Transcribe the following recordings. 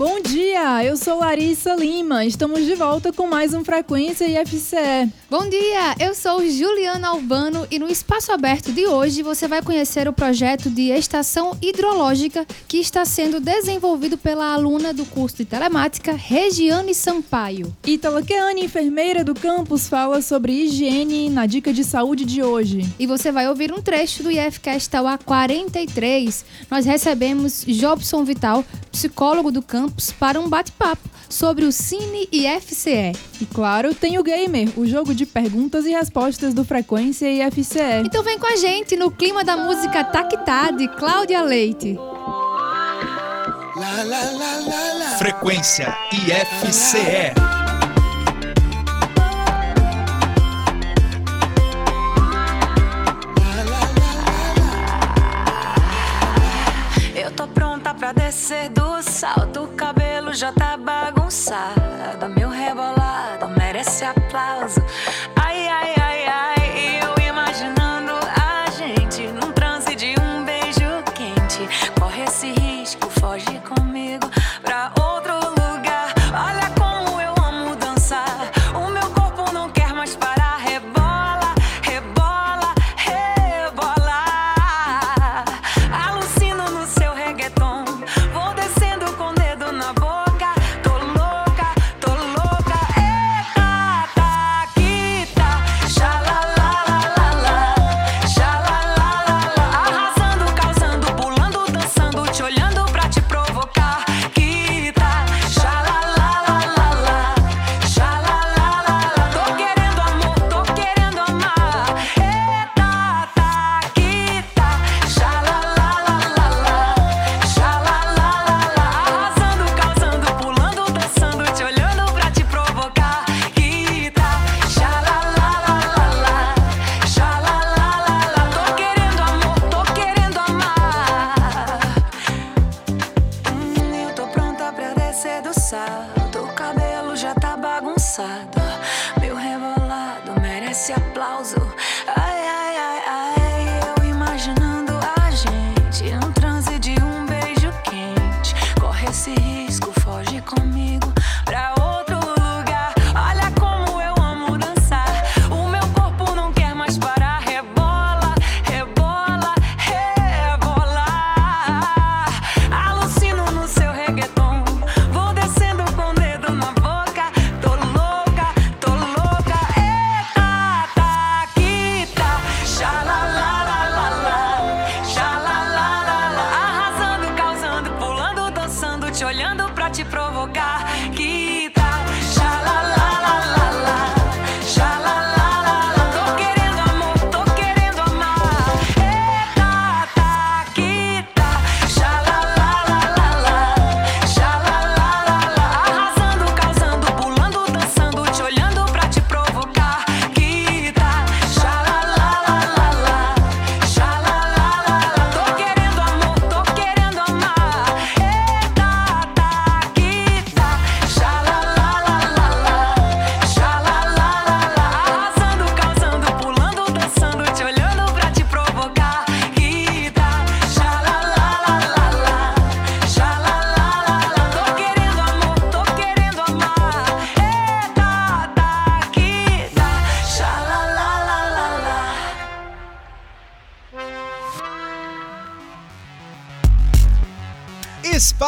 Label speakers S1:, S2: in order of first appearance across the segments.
S1: Bom dia, eu sou Larissa Lima. Estamos de volta com mais um Frequência IFCE.
S2: Bom dia, eu sou Juliana Albano e no Espaço Aberto de hoje você vai conhecer o projeto de estação hidrológica que está sendo desenvolvido pela aluna do curso de telemática Regiane Sampaio.
S1: Ítala Keane, enfermeira do campus, fala sobre higiene na dica de saúde de hoje.
S2: E você vai ouvir um trecho do IFCast Tauá 43. Nós recebemos Jobson Vital, psicólogo do campus para um bate-papo sobre o Cine e FCE.
S1: E claro, tem o Gamer, o jogo de perguntas e respostas do Frequência e FCE.
S2: Então vem com a gente no clima da música Taquitá de Cláudia Leite.
S3: Frequência IFCE.
S4: Descer do salto, o cabelo já tá bagunçado. Meu rebolado merece aplauso.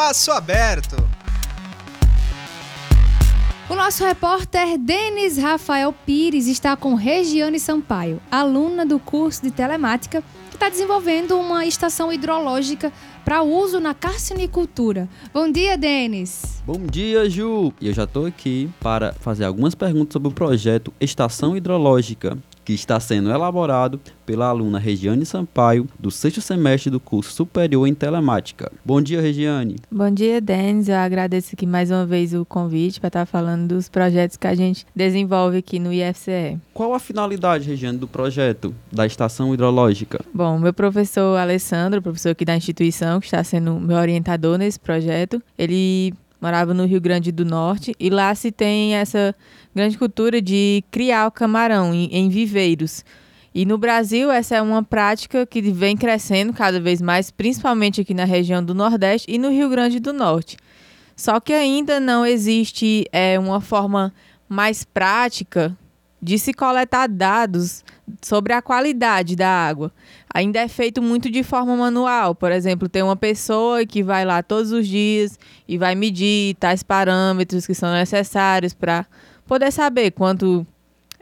S3: Espaço aberto.
S2: O nosso repórter Denis Rafael Pires está com Regiane Sampaio, aluna do curso de telemática, que está desenvolvendo uma estação hidrológica para uso na carcinicultura. Bom dia, Denis.
S5: Bom dia, Ju! E eu já estou aqui para fazer algumas perguntas sobre o projeto Estação Hidrológica, que está sendo elaborado pela aluna Regiane Sampaio, do sexto semestre do curso superior em telemática. Bom dia, Regiane.
S6: Bom dia, Denis. Eu agradeço aqui mais uma vez o convite para estar falando dos projetos que a gente desenvolve aqui no IFCE.
S5: Qual a finalidade, Regiane, do projeto da estação hidrológica?
S6: Bom, meu professor Alessandro, professor aqui da instituição, que está sendo meu orientador nesse projeto, ele morava no Rio Grande do Norte e lá se tem essa grande cultura de criar o camarão em, em viveiros. E no Brasil, essa é uma prática que vem crescendo cada vez mais, principalmente aqui na região do Nordeste e no Rio Grande do Norte. Só que ainda não existe é, uma forma mais prática de se coletar dados sobre a qualidade da água. Ainda é feito muito de forma manual. Por exemplo, tem uma pessoa que vai lá todos os dias e vai medir tais parâmetros que são necessários para poder saber quanto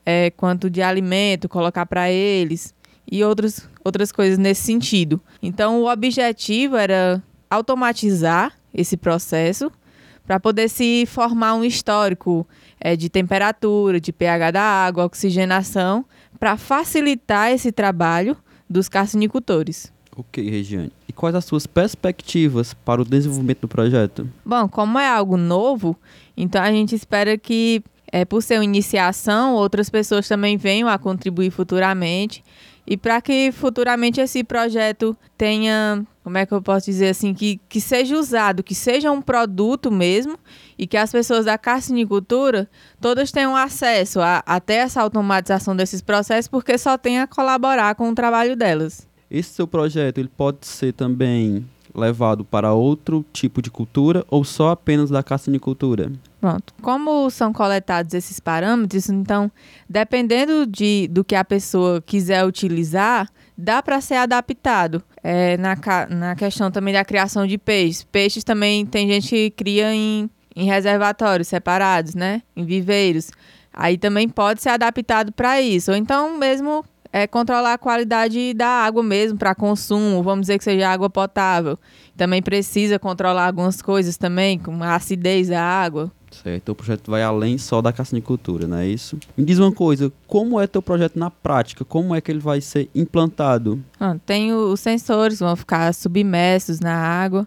S6: é, quanto de alimento colocar para eles e outros, outras coisas nesse sentido. Então, o objetivo era automatizar esse processo para poder se formar um histórico é, de temperatura, de pH da água, oxigenação, para facilitar esse trabalho dos carcinicultores.
S5: Ok, Regiane. E quais as suas perspectivas para o desenvolvimento do projeto?
S6: Bom, como é algo novo, então a gente espera que é, por ser uma iniciação, outras pessoas também venham a contribuir futuramente. E para que futuramente esse projeto tenha, como é que eu posso dizer assim, que, que seja usado, que seja um produto mesmo, e que as pessoas da carcinicultura todas tenham acesso a, até essa automatização desses processos, porque só tem a colaborar com o trabalho delas.
S5: Esse seu projeto ele pode ser também levado para outro tipo de cultura ou só apenas da carcinicultura?
S6: Pronto. Como são coletados esses parâmetros, então, dependendo de, do que a pessoa quiser utilizar, dá para ser adaptado. É, na, na questão também da criação de peixes. Peixes também tem gente que cria em, em reservatórios separados, né? Em viveiros. Aí também pode ser adaptado para isso. Ou então mesmo é controlar a qualidade da água mesmo para consumo, vamos dizer que seja água potável. Também precisa controlar algumas coisas também, como a acidez da água.
S5: Certo, o projeto vai além só da carcinicultura, não é isso? Me diz uma coisa, como é teu projeto na prática? Como é que ele vai ser implantado?
S6: Ah, tem os sensores, vão ficar submersos na água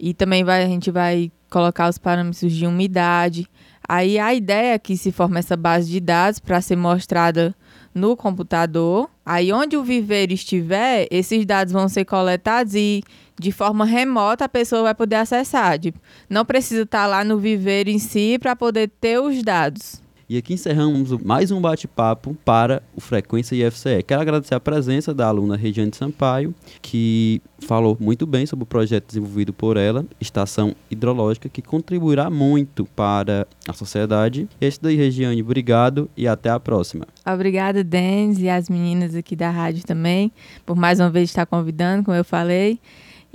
S6: e também vai, a gente vai colocar os parâmetros de umidade. Aí a ideia é que se forme essa base de dados para ser mostrada no computador. Aí onde o viveiro estiver, esses dados vão ser coletados e de forma remota a pessoa vai poder acessar. Tipo, não precisa estar lá no viveiro em si para poder ter os dados.
S5: E aqui encerramos mais um bate-papo para o Frequência IFCE. Quero agradecer a presença da aluna Regiane Sampaio, que falou muito bem sobre o projeto desenvolvido por ela, Estação Hidrológica, que contribuirá muito para a sociedade. Esse daí, Regiane, obrigado e até a próxima.
S6: Obrigada, Denis, e as meninas aqui da rádio também, por mais uma vez estar convidando, como eu falei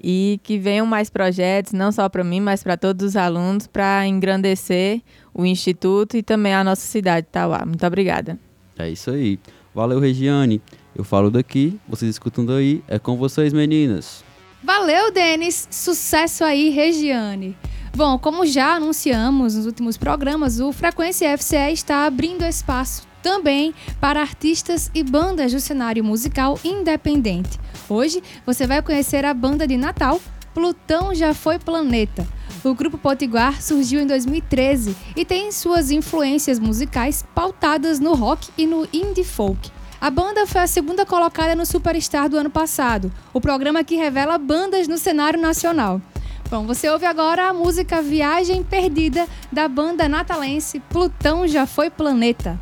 S6: e que venham mais projetos, não só para mim, mas para todos os alunos, para engrandecer o Instituto e também a nossa cidade de Tauá. Muito obrigada.
S5: É isso aí. Valeu, Regiane. Eu falo daqui, vocês escutam daí. É com vocês, meninas.
S2: Valeu, Denis. Sucesso aí, Regiane. Bom, como já anunciamos nos últimos programas, o Frequência FCE está abrindo espaço também para artistas e bandas do cenário musical independente. Hoje você vai conhecer a banda de Natal, Plutão Já Foi Planeta. O grupo Potiguar surgiu em 2013 e tem suas influências musicais pautadas no rock e no indie folk. A banda foi a segunda colocada no Superstar do ano passado, o programa que revela bandas no cenário nacional. Bom, você ouve agora a música Viagem Perdida da banda natalense Plutão Já Foi Planeta.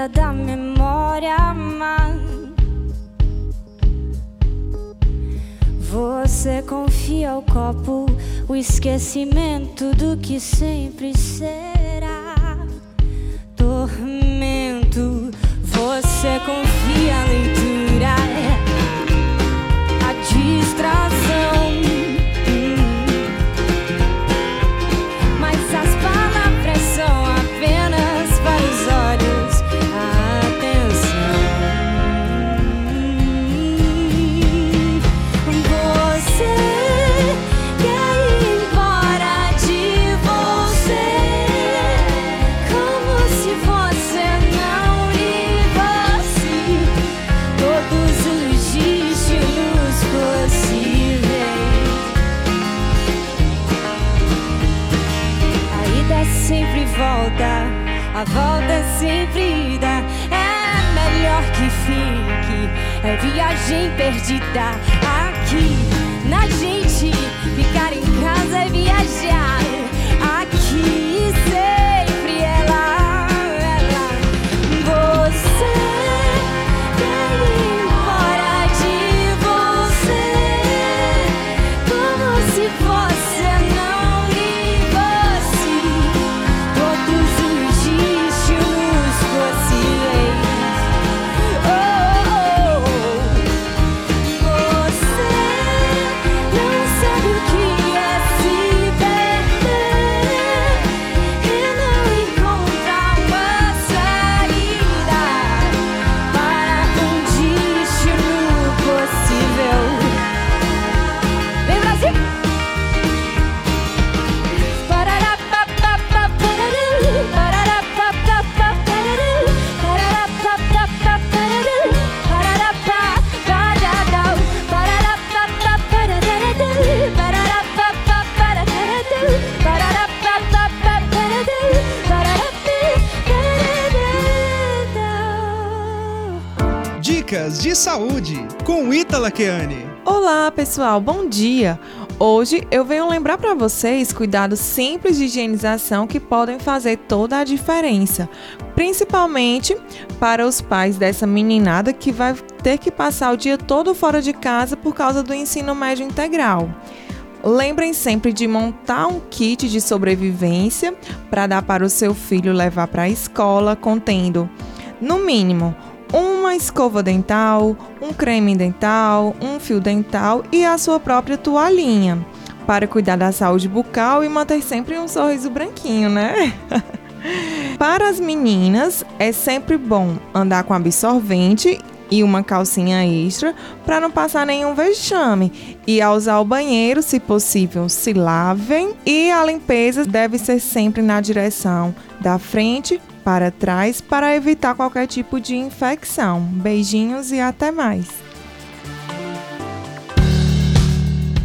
S7: A ida da memória, Você confia o copo, o esquecimento do que sempre será. Tormento, você confia a leitura, a distração. A volta sempre dá. É melhor que fique, é viagem perdida. Aqui, na gente, ficar em casa é viajar. De
S3: saúde com Ítala Keane.
S8: Olá, pessoal, bom dia. Hoje eu venho lembrar para vocês cuidados simples de higienização que podem fazer toda a diferença, principalmente para os pais dessa meninada que vai ter que passar o dia todo fora de casa por causa do ensino médio integral. Lembrem sempre de montar um kit de sobrevivência para dar para o seu filho levar para a escola, contendo, no mínimo, uma escova dental, um creme dental, um fio dental e a sua própria toalhinha, para cuidar da saúde bucal e manter sempre um sorriso branquinho, né? Para as meninas, é sempre bom andar com absorvente e uma calcinha extra para não passar nenhum vexame. E ao usar o banheiro, se possível, se lavem. E a limpeza deve ser sempre na direção da frente para trás para evitar qualquer tipo de infecção. Beijinhos e até mais.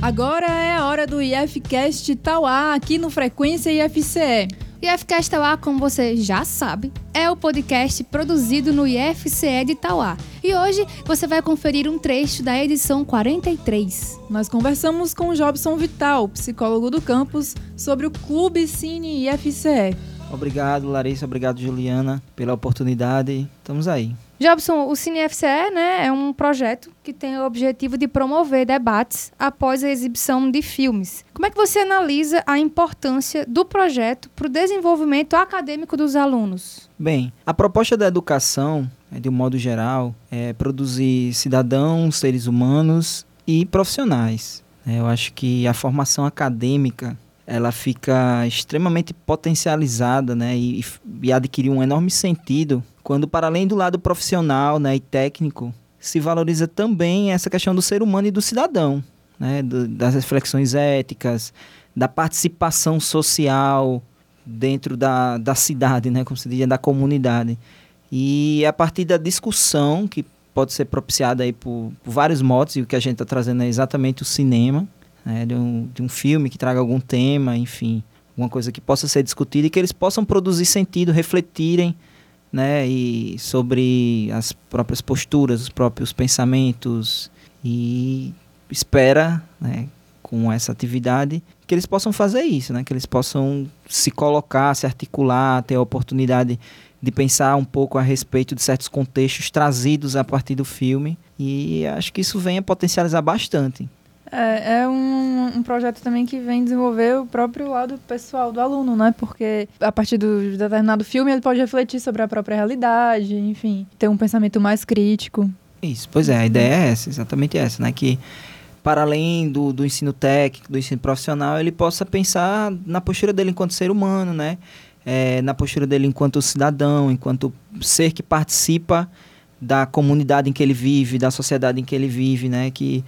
S1: Agora é a hora do IFCast Tauá aqui no Frequência IFCE.
S2: O IFCast Tauá, como você já sabe, é o podcast produzido no IFCE de Tauá. E hoje você vai conferir um trecho da edição 43.
S1: Nós conversamos com o Jobson Vital, psicólogo do campus, sobre o Clube Cine IFCE.
S9: Obrigado, Larissa. Obrigado, Juliana, pela oportunidade. Estamos aí.
S2: Jobson, o Cine FCE né, é um projeto que tem o objetivo de promover debates após a exibição de filmes. Como é que você analisa a importância do projeto para o desenvolvimento acadêmico dos alunos?
S9: Bem, a proposta da educação, né, de um modo geral, é produzir cidadãos, seres humanos e profissionais. né? Eu acho que a formação acadêmica ela fica extremamente potencializada né, e, e adquire um enorme sentido quando, para além do lado profissional né, e técnico, se valoriza também essa questão do ser humano e do cidadão, né, do- das reflexões éticas, da participação social dentro da, da cidade, né, como se diz, da comunidade. E a partir da discussão, que pode ser propiciada aí por, por vários modos, e o que a gente está trazendo é exatamente o cinema, né, de, um, de um filme que traga algum tema, enfim, alguma coisa que possa ser discutida e que eles possam produzir sentido, refletirem né, e sobre as próprias posturas, os próprios pensamentos e espera, né, com essa atividade, que eles possam fazer isso, né, que eles possam se colocar, se articular, ter a oportunidade de pensar um pouco a respeito de certos contextos trazidos a partir do filme e acho que isso vem a potencializar bastante.
S1: É, é um, um projeto também que vem desenvolver o próprio lado pessoal do aluno, né? Porque a partir do de determinado filme ele pode refletir sobre a própria realidade, enfim, ter um pensamento mais crítico.
S9: Isso, pois é, a ideia é essa, exatamente essa, né? Que para além do, do ensino técnico, do ensino profissional, ele possa pensar na postura dele enquanto ser humano, né? É, na postura dele enquanto cidadão, enquanto ser que participa da comunidade em que ele vive, da sociedade em que ele vive, né? Que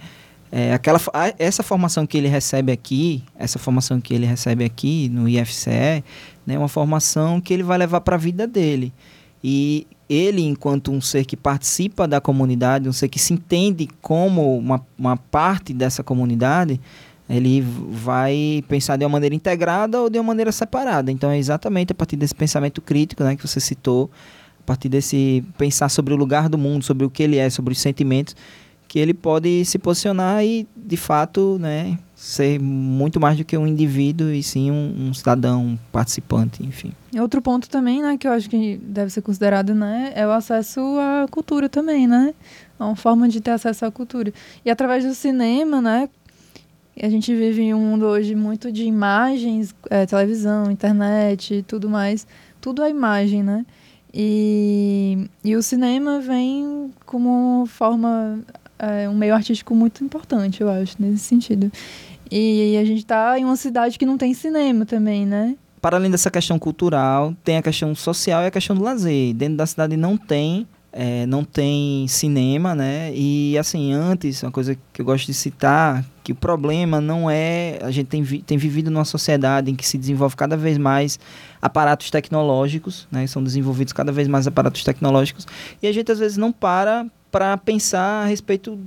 S9: é, aquela, a- essa formação que ele recebe aqui, essa formação que ele recebe aqui no IFCE, né, é uma formação que ele vai levar para a vida dele. E ele, enquanto um ser que participa da comunidade, um ser que se entende como uma, uma parte dessa comunidade, ele vai pensar de uma maneira integrada ou de uma maneira separada. Então é exatamente a partir desse pensamento crítico, né, que você citou, a partir desse pensar sobre o lugar do mundo, sobre o que ele é, sobre os sentimentos, que ele pode se posicionar e, de fato, né, ser muito mais do que um indivíduo e sim um, um cidadão, um participante, enfim.
S1: Outro ponto também, né, que eu acho que deve ser considerado, né, é o acesso à cultura também, né? É uma forma de ter acesso à cultura. E através do cinema, né, a gente vive em um mundo hoje muito de imagens, é, televisão, internet tudo mais. Tudo é imagem, né? E, e o cinema vem como forma, é, um meio artístico muito importante, eu acho, nesse sentido. E, a gente está em uma cidade que não tem cinema também, né?
S9: Para além dessa questão cultural, tem a questão social e a questão do lazer. Dentro da cidade não tem é, não tem cinema, né? E assim, antes, uma coisa que eu gosto de citar, que o problema não é. A gente tem, vi, tem vivido numa sociedade em que se desenvolve cada vez mais aparatos tecnológicos, né? São desenvolvidos cada vez mais aparatos tecnológicos. E a gente às vezes não para para pensar a respeito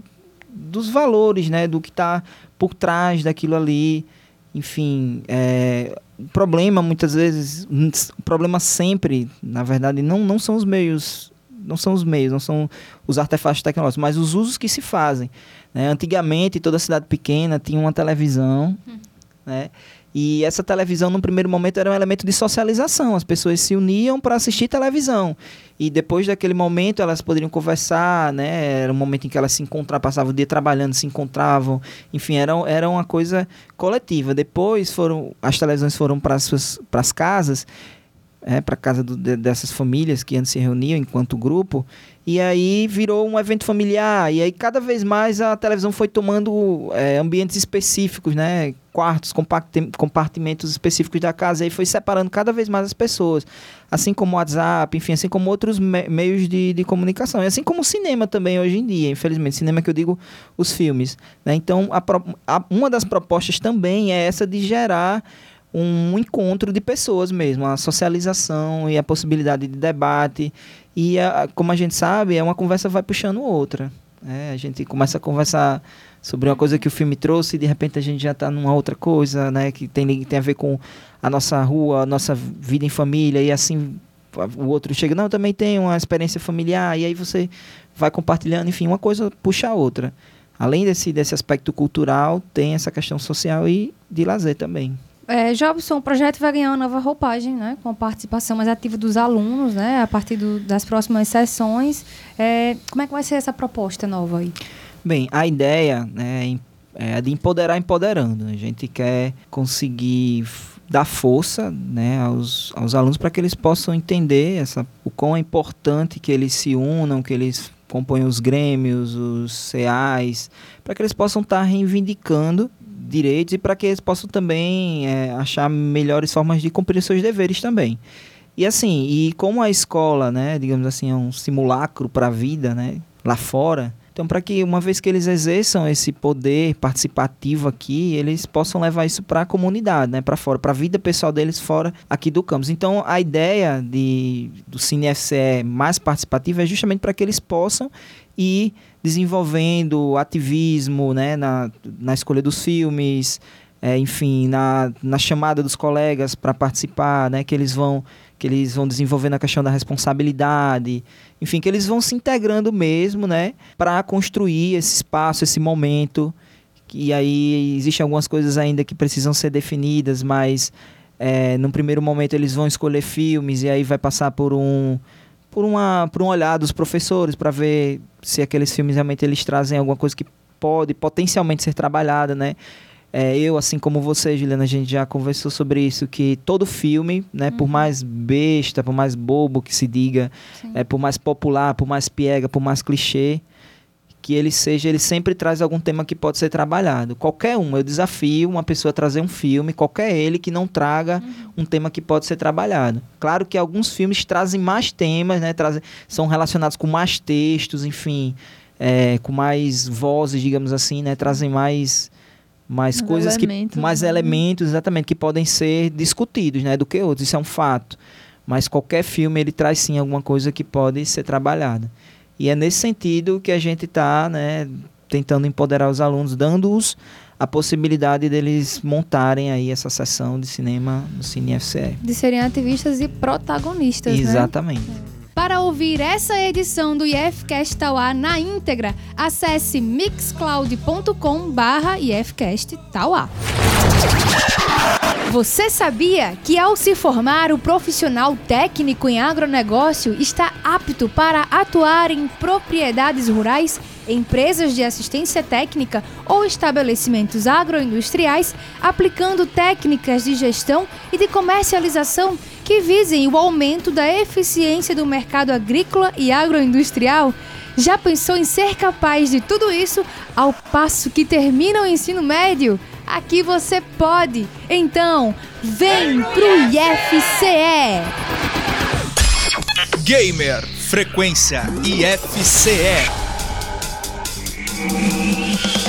S9: dos valores, né? Do que está por trás daquilo ali. Enfim, é, o problema muitas vezes, o problema sempre, na verdade, não, não são os meios não são os meios, não são os artefatos tecnológicos, mas os usos que se fazem. Né? Antigamente, toda cidade pequena tinha uma televisão, hum. né? E essa televisão, no primeiro momento, era um elemento de socialização. As pessoas se uniam para assistir televisão. E depois daquele momento, elas poderiam conversar, né? Era um momento em que elas se encontravam, passavam o dia trabalhando, se encontravam. Enfim, era, era uma coisa coletiva. Depois, foram as televisões foram para as casas é, para casa do, de, dessas famílias que antes se reuniam enquanto grupo. E aí virou um evento familiar. E aí cada vez mais a televisão foi tomando é, ambientes específicos né quartos compartimentos específicos da casa. E foi separando cada vez mais as pessoas. Assim como o WhatsApp enfim assim como outros me meios de, de comunicação. E assim como o cinema também hoje em dia infelizmente. Cinema que eu digo os filmes né? então a, a, uma das propostas também é essa de gerar um encontro de pessoas mesmo, a socialização e a possibilidade de debate. E, a, como a gente sabe, é uma conversa vai puxando outra. É, a gente começa a conversar sobre uma coisa que o filme trouxe e de repente a gente já está numa outra coisa, né? Que tem, tem a ver com a nossa rua, a nossa vida em família e assim o outro chega, não, eu também tenho uma experiência familiar e aí você vai compartilhando, enfim, uma coisa puxa a outra. Além desse, desse aspecto cultural, tem essa questão social e de lazer também.
S2: É, Jobson, o projeto vai ganhar uma nova roupagem, né? Com a participação mais ativa dos alunos, né? A partir do, das próximas sessões. É, como é que vai ser essa proposta nova aí?
S9: Bem, a ideia né, é de empoderar empoderando. A gente quer conseguir dar força né, aos, aos alunos para que eles possam entender essa, o quão é importante que eles se unam, que eles compõem os grêmios, os CEAs, para que eles possam estar tá reivindicando direitos e para que eles possam também é, achar melhores formas de cumprir seus deveres também. E assim, e como a escola, né, digamos assim, é um simulacro para a vida, né, lá fora, então para que uma vez que eles exerçam esse poder participativo aqui, eles possam levar isso para a comunidade, né, para fora, para a vida pessoal deles fora aqui do campus. Então a ideia de do Cine FCE mais participativo é justamente para que eles possam ir desenvolvendo ativismo né, na, na escolha dos filmes, é, enfim, na, na chamada dos colegas para participar, né, que eles vão que eles vão desenvolvendo a questão da responsabilidade, enfim, que eles vão se integrando mesmo, né, para construir esse espaço, esse momento. E aí existem algumas coisas ainda que precisam ser definidas, mas é, num primeiro momento eles vão escolher filmes e aí vai passar por um por, uma, por um olhar dos professores para ver se aqueles filmes realmente eles trazem alguma coisa que pode potencialmente ser trabalhada, né? É, eu, assim como você, Juliana, a gente já conversou sobre isso, que todo filme, né, uhum. por mais besta, por mais bobo que se diga, é, por mais popular, por mais piega, por mais clichê, que ele seja, ele sempre traz algum tema que pode ser trabalhado. Qualquer um, eu desafio uma pessoa a trazer um filme, qualquer ele que não traga uhum. um tema que pode ser trabalhado. Claro que alguns filmes trazem mais temas, né, trazem, são relacionados com mais textos, enfim, é, com mais vozes, digamos assim, né, trazem mais mais coisas elementos, que mais né? elementos exatamente que podem ser discutidos, né, do que outros. Isso é um fato. Mas qualquer filme ele traz sim alguma coisa que pode ser trabalhada. E é nesse sentido que a gente está né, tentando empoderar os alunos, dando-os a possibilidade deles montarem aí essa sessão de cinema no Cine FCE.
S2: De serem ativistas e protagonistas, né?
S9: Exatamente.
S2: Para ouvir essa edição do IFCast Tauá na íntegra, acesse mixcloud.com barra IFCast Tauá. Você sabia que ao se formar o profissional técnico em agronegócio está apto para atuar em propriedades rurais, empresas de assistência técnica ou estabelecimentos agroindustriais, aplicando técnicas de gestão e de comercialização que visem o aumento da eficiência do mercado agrícola e agroindustrial? Já pensou em ser capaz de tudo isso ao passo que termina o ensino médio? Aqui você pode. Então, vem pro IFCE.
S3: Gamer Frequência IFCE.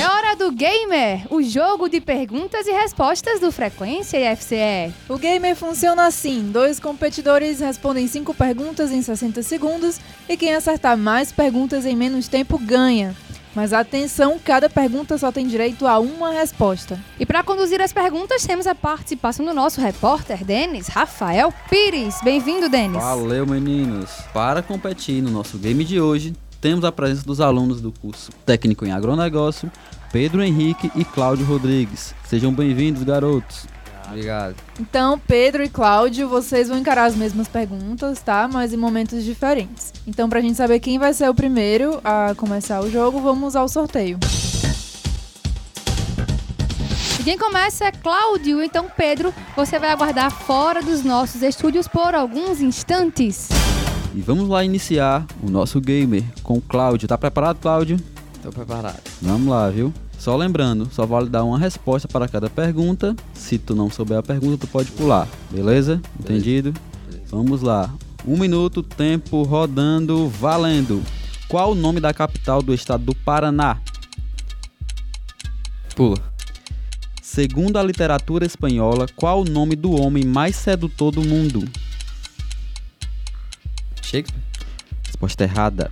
S2: É hora do Gamer, o jogo de perguntas e respostas do Frequência IFCE.
S1: O gamer funciona assim: dois competidores respondem cinco perguntas em 60 segundos e quem acertar mais perguntas em menos tempo ganha. Mas atenção, cada pergunta só tem direito a uma resposta.
S2: E para conduzir as perguntas, temos a participação do nosso repórter Denis Rafael Pires. Bem-vindo, Denis.
S5: Valeu, meninos! Para competir no nosso game de hoje, temos a presença dos alunos do curso Técnico em Agronegócio, Pedro Henrique e Cláudio Rodrigues. Sejam bem-vindos, garotos.
S10: Obrigado.
S1: Então, Pedro e Cláudio, vocês vão encarar as mesmas perguntas, tá? Mas em momentos diferentes. Então, pra gente saber quem vai ser o primeiro a começar o jogo, vamos ao sorteio.
S2: E quem começa é Cláudio, então Pedro, você vai aguardar fora dos nossos estúdios por alguns instantes.
S5: E vamos lá iniciar o nosso gamer com o Cláudio. Tá preparado, Cláudio?
S10: Tô preparado.
S5: Vamos lá, viu? Só lembrando, só vale dar uma resposta para cada pergunta. Se tu não souber a pergunta, tu pode pular. Beleza? Entendido? Vamos lá. Um minuto, tempo rodando, valendo. Qual o nome da capital do estado do Paraná?
S10: Pula.
S5: Segundo a literatura espanhola, qual o nome do homem mais sedutor do mundo?
S10: Shakespeare.
S5: Resposta errada.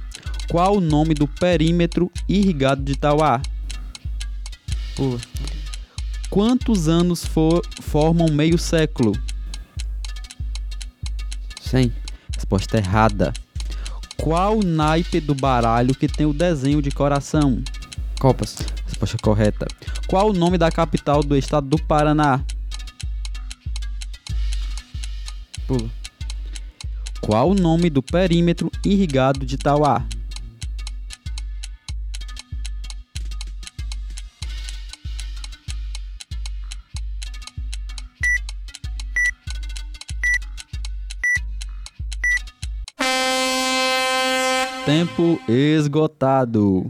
S5: Qual o nome do perímetro irrigado de Tauá?
S10: Pula.
S5: Quantos anos for- formam meio século?
S10: 100.
S5: Resposta errada. Qual o naipe do baralho que tem o desenho de coração?
S10: Copas.
S5: Resposta correta. Qual o nome da capital do estado do Paraná?
S10: Pula.
S5: Qual o nome do perímetro irrigado de Tauá? Tempo esgotado.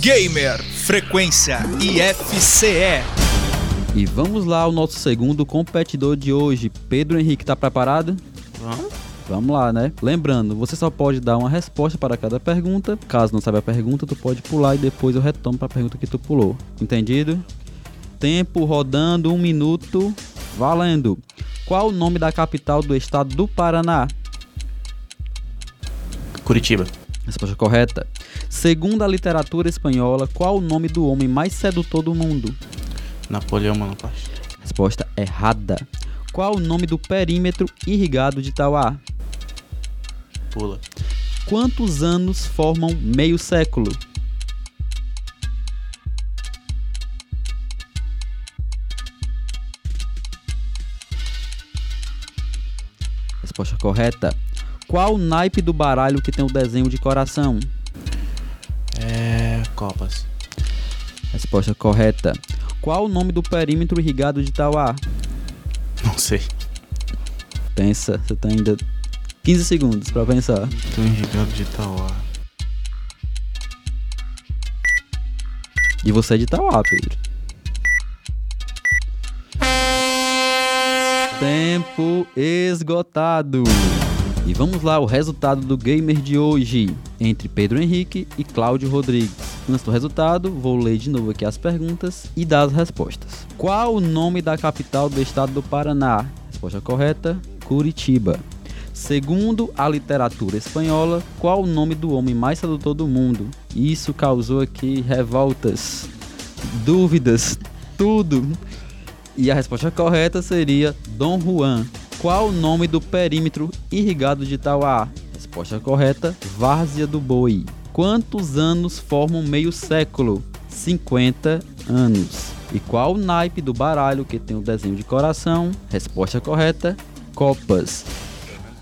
S3: Gamer Frequência IFCE.
S5: E vamos lá ao nosso segundo competidor de hoje. Pedro Henrique, tá preparado?
S10: Vamos.
S5: Vamos lá, né? Lembrando, você só pode dar uma resposta para cada pergunta. Caso não saiba a pergunta, tu pode pular e depois eu retomo para a pergunta que tu pulou. Entendido? Tempo rodando, um minuto, valendo. Qual o nome da capital do estado do Paraná?
S11: Curitiba.
S5: Resposta correta. Segundo a literatura espanhola, qual o nome do homem mais sedutor do mundo?
S11: Napoleão Bonaparte.
S5: Resposta errada. Qual o nome do perímetro irrigado de Tauá?
S11: Pula.
S5: Quantos anos formam meio século? Resposta correta. Qual o naipe do baralho que tem o desenho de coração?
S11: É. Copas.
S5: Resposta correta. Qual o nome do perímetro irrigado de Tauá?
S11: Não sei.
S5: Pensa, você tem ainda 15 segundos pra pensar.
S11: Tô irrigado de Itauá.
S5: E você é de Tauá, Pedro. Tempo esgotado. E vamos lá, o resultado do gamer de hoje entre Pedro Henrique e Cláudio Rodrigues. Antes do resultado, vou ler de novo aqui as perguntas e dar as respostas. Qual o nome da capital do estado do Paraná? Resposta correta: Curitiba. Segundo a literatura espanhola, qual o nome do homem mais sedutor do mundo? Isso causou aqui revoltas dúvidas, tudo. E a resposta correta seria Dom Juan. Qual o nome do perímetro irrigado de Itauá? Resposta correta: Várzea do Boi. Quantos anos formam meio século? 50 anos. E qual o naipe do baralho que tem o desenho de coração? Resposta correta: Copas.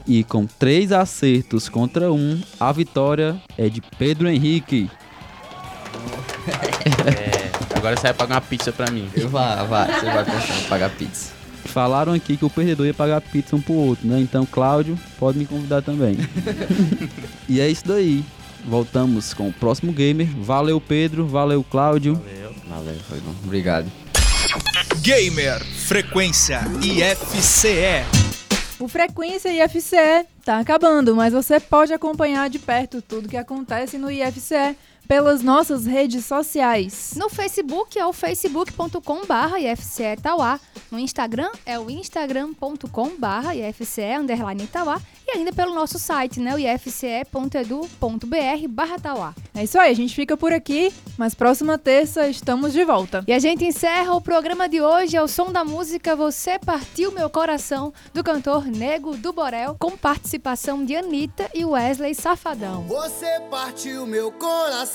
S5: E com três acertos contra um, a vitória é de Pedro Henrique.
S11: É, agora você vai pagar uma pizza pra mim.
S10: Eu vá, vá, você vai pensar, pagar pizza.
S5: Falaram aqui que o perdedor ia pagar pizza um pro outro, né? Então, Cláudio, pode me convidar também. e é isso daí. Voltamos com o próximo gamer. Valeu, Pedro. Valeu, Cláudio.
S11: Valeu.
S10: Valeu, foi bom. Obrigado.
S3: Gamer Frequência IFCE.
S1: O Frequência IFCE tá acabando, mas você pode acompanhar de perto tudo que acontece no IFCE pelas nossas redes sociais.
S2: No Facebook é o facebook.com barra IFCE Itauá. No Instagram é o instagram.com barra IFCE underline Itauá. E ainda pelo nosso site, né? O ifce.edu.br barra Itauá.
S1: É isso aí, a gente fica por aqui, mas próxima terça estamos de volta.
S2: E a gente encerra o programa de hoje ao som da música Você Partiu Meu Coração, do cantor Nego do Borel, com participação de Anitta e Wesley Safadão.
S12: Você partiu meu coração,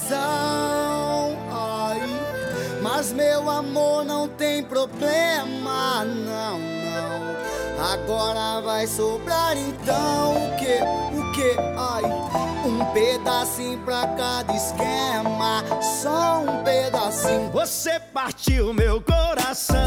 S12: ai, mas meu amor não tem problema, não, não. Agora vai sobrar então o que, o que, ai, um pedacinho pra cada esquema, só um pedacinho.
S13: Você partiu meu coração,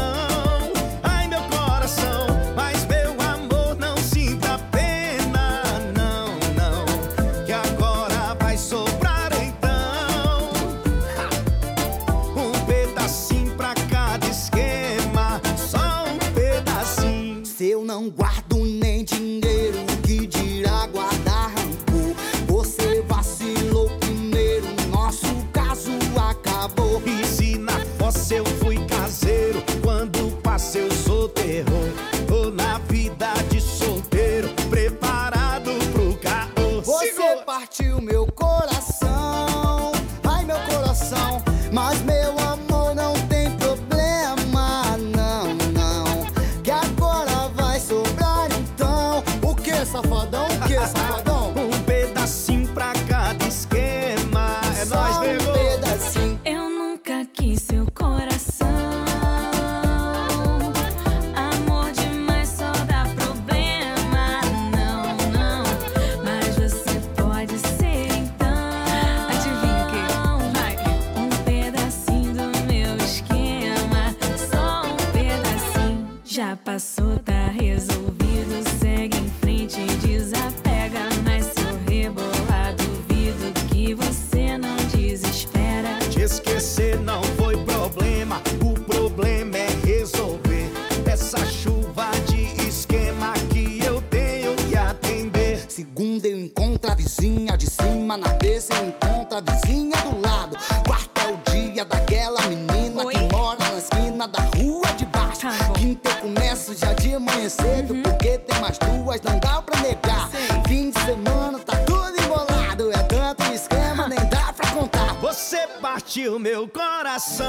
S12: duas, não dá pra negar. Fim de semana tá tudo embolado, é tanto esquema, nem dá pra contar.
S13: Você partiu meu coração,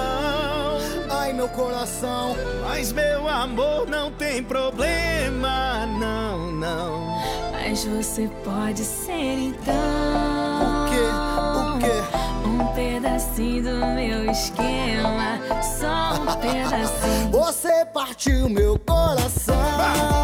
S12: Ai meu coração,
S13: mas meu amor não tem problema, não, não.
S4: Mas você pode ser então.
S12: o que, o que?
S4: Um pedacinho do meu esquema. Só um pedacinho.
S12: Você partiu meu coração.